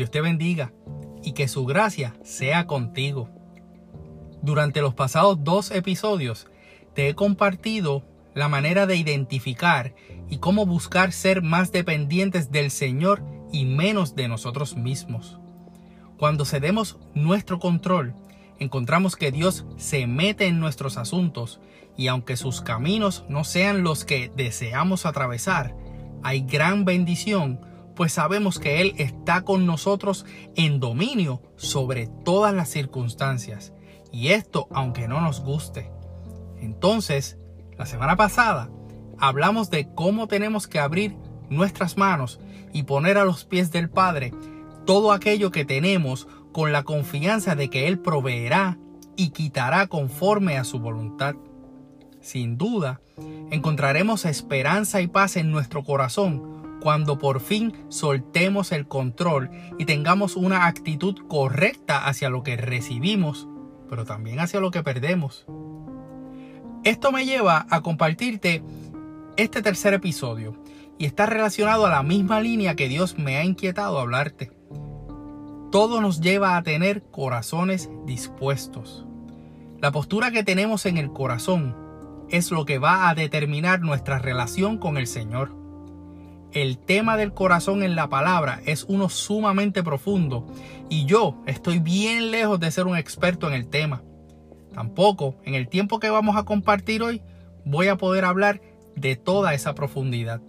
Dios te bendiga y que su gracia sea contigo. Durante los pasados dos episodios te he compartido la manera de identificar y cómo buscar ser más dependientes del Señor y menos de nosotros mismos. Cuando cedemos nuestro control, encontramos que Dios se mete en nuestros asuntos y aunque sus caminos no sean los que deseamos atravesar, hay gran bendición, pues sabemos que Él está con nosotros en dominio sobre todas las circunstancias, y esto aunque no nos guste. Entonces, la semana pasada hablamos de cómo tenemos que abrir nuestras manos y poner a los pies del Padre todo aquello que tenemos con la confianza de que Él proveerá y quitará conforme a su voluntad. Sin duda, encontraremos esperanza y paz en nuestro corazón cuando por fin soltemos el control y tengamos una actitud correcta hacia lo que recibimos, pero también hacia lo que perdemos. Esto me lleva a compartirte este tercer episodio y está relacionado a la misma línea que Dios me ha inquietado a hablarte. Todo nos lleva a tener corazones dispuestos. La postura que tenemos en el corazón es lo que va a determinar nuestra relación con el Señor. El tema del corazón en la palabra es uno sumamente profundo y yo estoy bien lejos de ser un experto en el tema. Tampoco en el tiempo que vamos a compartir hoy voy a poder hablar de toda esa profundidad.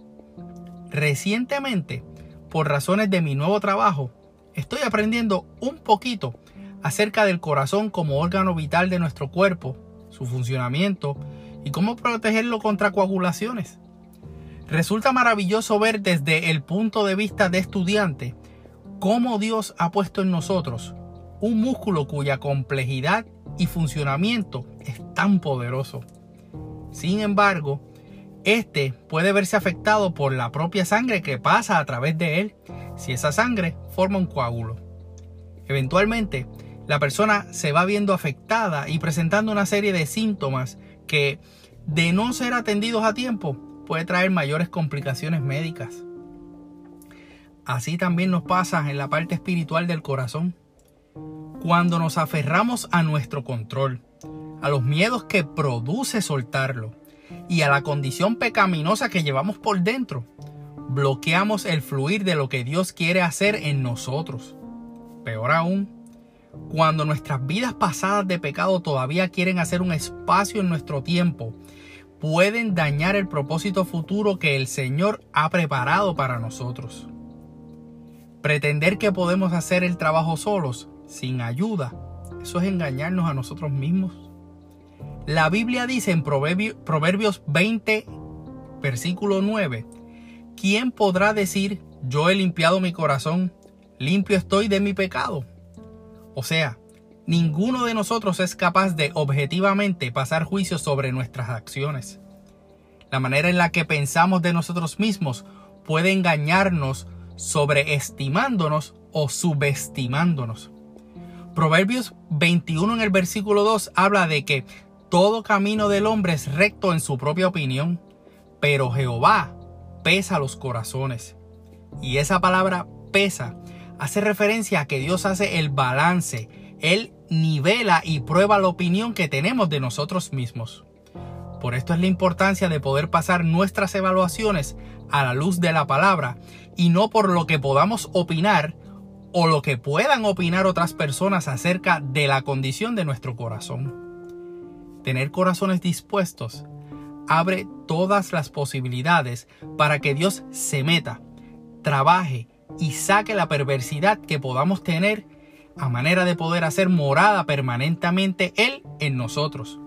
Recientemente, por razones de mi nuevo trabajo, estoy aprendiendo un poquito acerca del corazón como órgano vital de nuestro cuerpo, su funcionamiento y cómo protegerlo contra coagulaciones. Resulta maravilloso ver desde el punto de vista de estudiante cómo Dios ha puesto en nosotros un músculo cuya complejidad y funcionamiento es tan poderoso. Sin embargo, este puede verse afectado por la propia sangre que pasa a través de él si esa sangre forma un coágulo. Eventualmente, la persona se va viendo afectada y presentando una serie de síntomas que, de no ser atendidos a tiempo, puede traer mayores complicaciones médicas. Así también nos pasa en la parte espiritual del corazón. Cuando nos aferramos a nuestro control, a los miedos que produce soltarlo y a la condición pecaminosa que llevamos por dentro, bloqueamos el fluir de lo que Dios quiere hacer en nosotros. Peor aún, cuando nuestras vidas pasadas de pecado todavía quieren hacer un espacio en nuestro tiempo, pueden dañar el propósito futuro que el Señor ha preparado para nosotros. Pretender que podemos hacer el trabajo solos, sin ayuda, eso es engañarnos a nosotros mismos. La Biblia dice en Proverbios 20, versículo 9, ¿quién podrá decir, yo he limpiado mi corazón, limpio estoy de mi pecado? O sea, ninguno de nosotros es capaz de objetivamente pasar juicio sobre nuestras acciones. La manera en la que pensamos de nosotros mismos puede engañarnos sobreestimándonos o subestimándonos. Proverbios 21 en el versículo 2 habla de que todo camino del hombre es recto en su propia opinión, pero Jehová pesa los corazones. Y esa palabra pesa hace referencia a que Dios hace el balance. Él nivela y prueba la opinión que tenemos de nosotros mismos. Por esto es la importancia de poder pasar nuestras evaluaciones a la luz de la palabra y no por lo que podamos opinar o lo que puedan opinar otras personas acerca de la condición de nuestro corazón. Tener corazones dispuestos abre todas las posibilidades para que Dios se meta, trabaje y saque la perversidad que podamos tener a manera de poder hacer morada permanentemente Él en nosotros.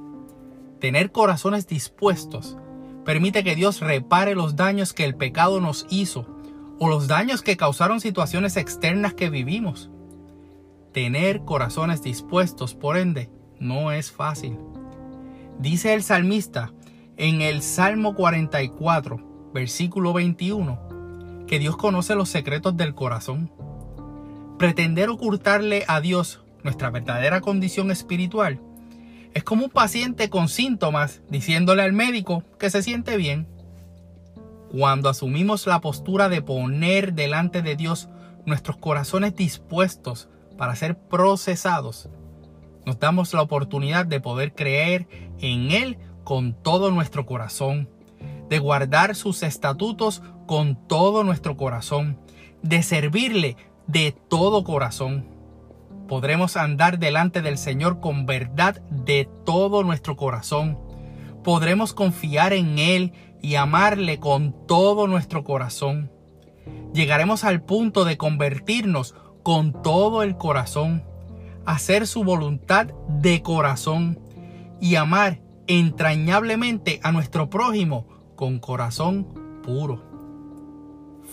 Tener corazones dispuestos permite que Dios repare los daños que el pecado nos hizo o los daños que causaron situaciones externas que vivimos. Tener corazones dispuestos, por ende, no es fácil. Dice el salmista en el Salmo 44, versículo 21, que Dios conoce los secretos del corazón. Pretender ocultarle a Dios nuestra verdadera condición espiritual es como un paciente con síntomas diciéndole al médico que se siente bien. Cuando asumimos la postura de poner delante de Dios nuestros corazones dispuestos para ser procesados, nos damos la oportunidad de poder creer en Él con todo nuestro corazón, de guardar sus estatutos con todo nuestro corazón, de servirle de todo corazón. Podremos andar delante del Señor con verdad de todo nuestro corazón. Podremos confiar en Él y amarle con todo nuestro corazón. Llegaremos al punto de convertirnos con todo el corazón, hacer su voluntad de corazón y amar entrañablemente a nuestro prójimo con corazón puro.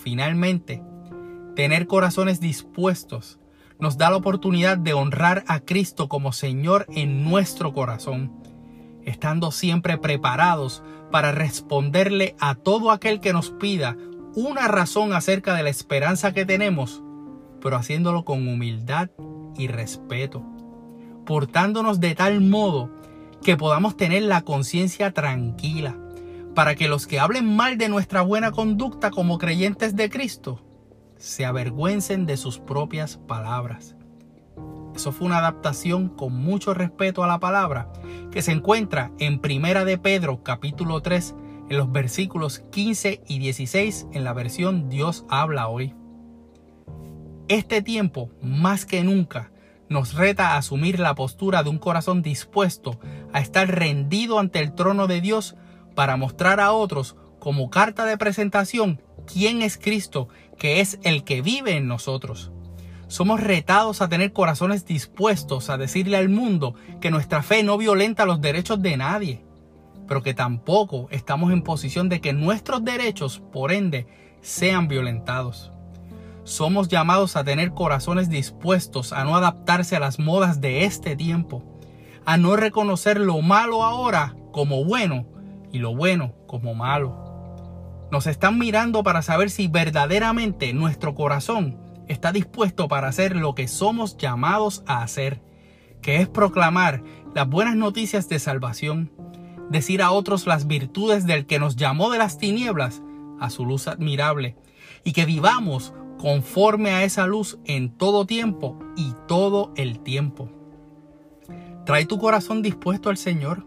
Finalmente, tener corazones dispuestos nos da la oportunidad de honrar a Cristo como Señor en nuestro corazón, estando siempre preparados para responderle a todo aquel que nos pida una razón acerca de la esperanza que tenemos, pero haciéndolo con humildad y respeto, portándonos de tal modo que podamos tener la conciencia tranquila, para que los que hablen mal de nuestra buena conducta como creyentes de Cristo se avergüencen de sus propias palabras. Eso fue una adaptación con mucho respeto a la palabra que se encuentra en Primera de Pedro capítulo 3 en los versículos 15 y 16 en la versión Dios habla hoy. Este tiempo, más que nunca, nos reta a asumir la postura de un corazón dispuesto a estar rendido ante el trono de Dios para mostrar a otros como carta de presentación quién es Cristo, que es el que vive en nosotros. Somos retados a tener corazones dispuestos a decirle al mundo que nuestra fe no violenta los derechos de nadie, pero que tampoco estamos en posición de que nuestros derechos, por ende, sean violentados. Somos llamados a tener corazones dispuestos a no adaptarse a las modas de este tiempo, a no reconocer lo malo ahora como bueno y lo bueno como malo. Nos están mirando para saber si verdaderamente nuestro corazón está dispuesto para hacer lo que somos llamados a hacer, que es proclamar las buenas noticias de salvación, decir a otros las virtudes del que nos llamó de las tinieblas a su luz admirable, y que vivamos conforme a esa luz en todo tiempo y todo el tiempo. Trae tu corazón dispuesto al Señor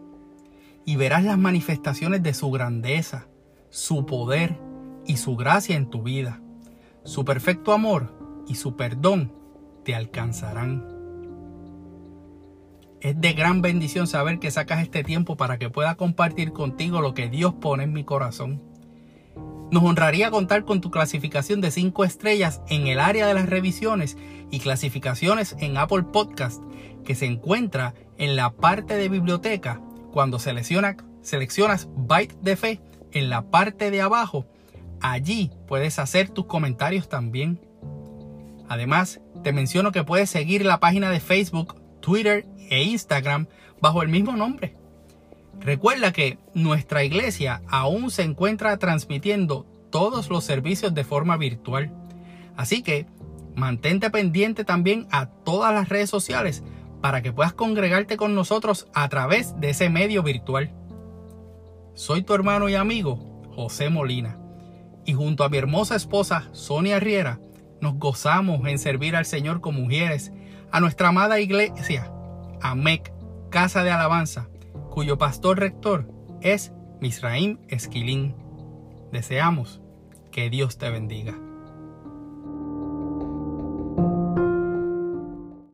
y verás las manifestaciones de su grandeza, su poder y su gracia en tu vida. Su perfecto amor y su perdón te alcanzarán. Es de gran bendición saber que sacas este tiempo para que pueda compartir contigo lo que Dios pone en mi corazón. Nos honraría contar con tu clasificación de 5 estrellas en el área de las revisiones y clasificaciones en Apple Podcast, que se encuentra en la parte de biblioteca cuando selecciona, seleccionas Byte de Fe en la parte de abajo, allí puedes hacer tus comentarios también. Además, te menciono que puedes seguir la página de Facebook, Twitter e Instagram bajo el mismo nombre. Recuerda que nuestra iglesia aún se encuentra transmitiendo todos los servicios de forma virtual. Así que mantente pendiente también a todas las redes sociales para que puedas congregarte con nosotros a través de ese medio virtual. Soy tu hermano y amigo José Molina y junto a mi hermosa esposa Sonia Riera nos gozamos en servir al Señor con mujeres a nuestra amada iglesia, AMEC, Casa de Alabanza, cuyo pastor rector es Misraim Esquilín. Deseamos que Dios te bendiga.